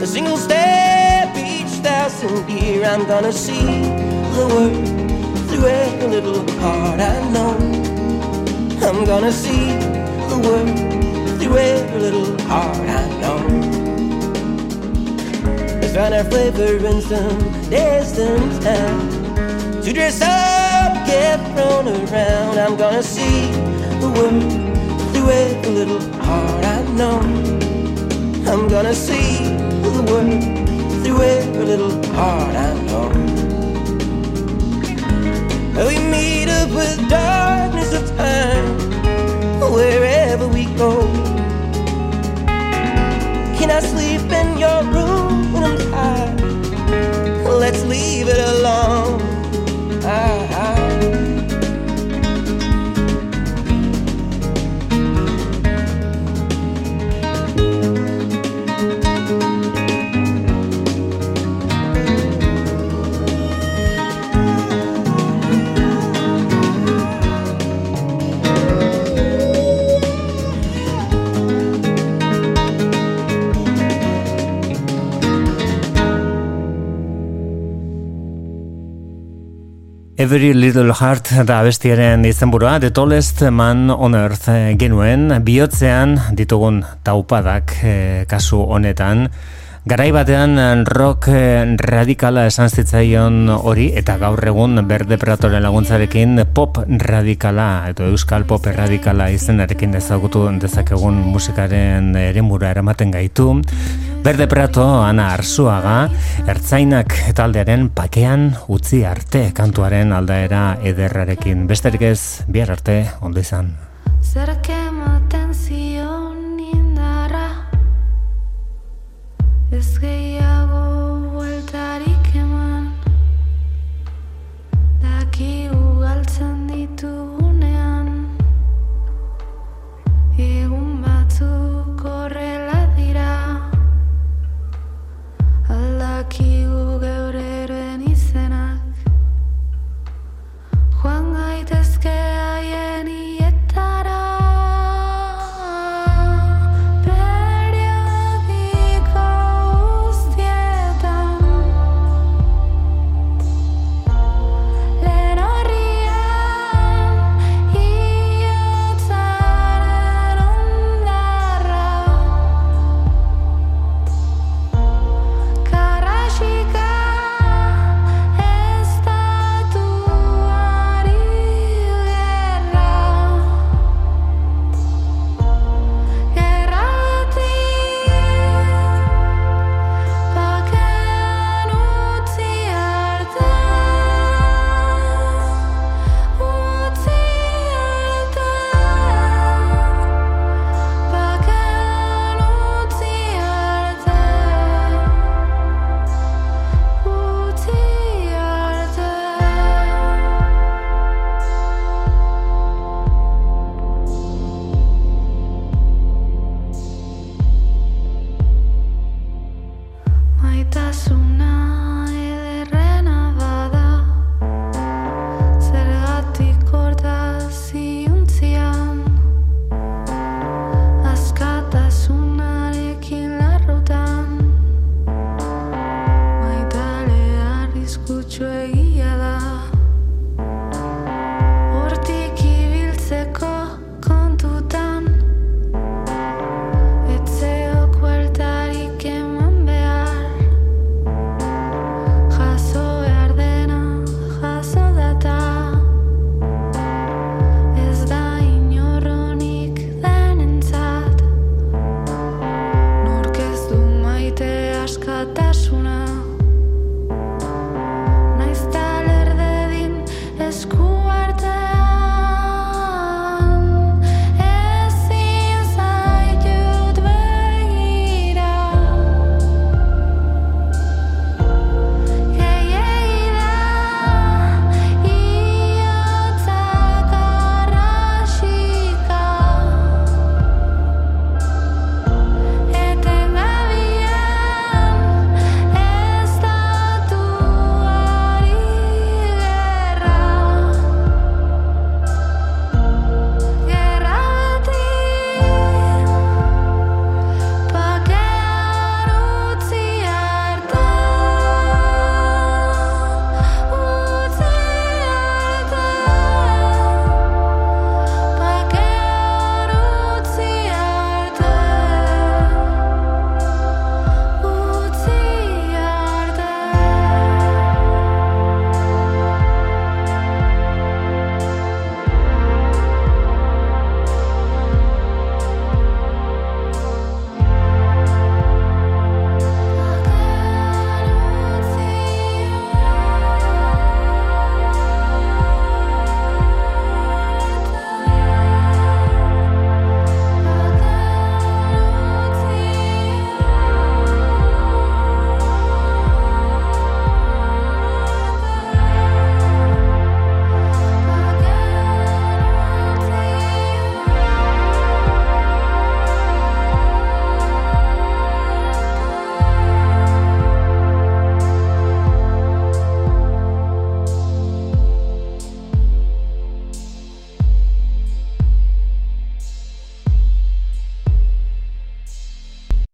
A single step each thousand year. I'm gonna see the world through every little heart I know. I'm gonna see the world through every little heart I know. Let's find our flavor in some distant town. To dress up, get thrown around. I'm gonna see the world through every little heart I know. I'm gonna see the world through every little heart I know. We meet up with darkness of time wherever we go. Can I sleep in your room when I'm tired? Let's leave it alone. I, I, Every Little Heart da abestiaren izenburua, The Tallest Man on Earth eh, genuen, bihotzean ditugun taupadak eh, kasu honetan, Garai batean rock eh, radikala esan zitzaion hori eta gaur egun berde pratoren laguntzarekin pop radikala edo euskal pop radikala izenarekin ezagutu dezakegun musikaren eremura eramaten gaitu. Berde prato, ana arzuaga, ertzainak taldearen pakean utzi arte kantuaren aldaera ederrarekin. Besterik ez, bihar arte, ondo izan. Escape.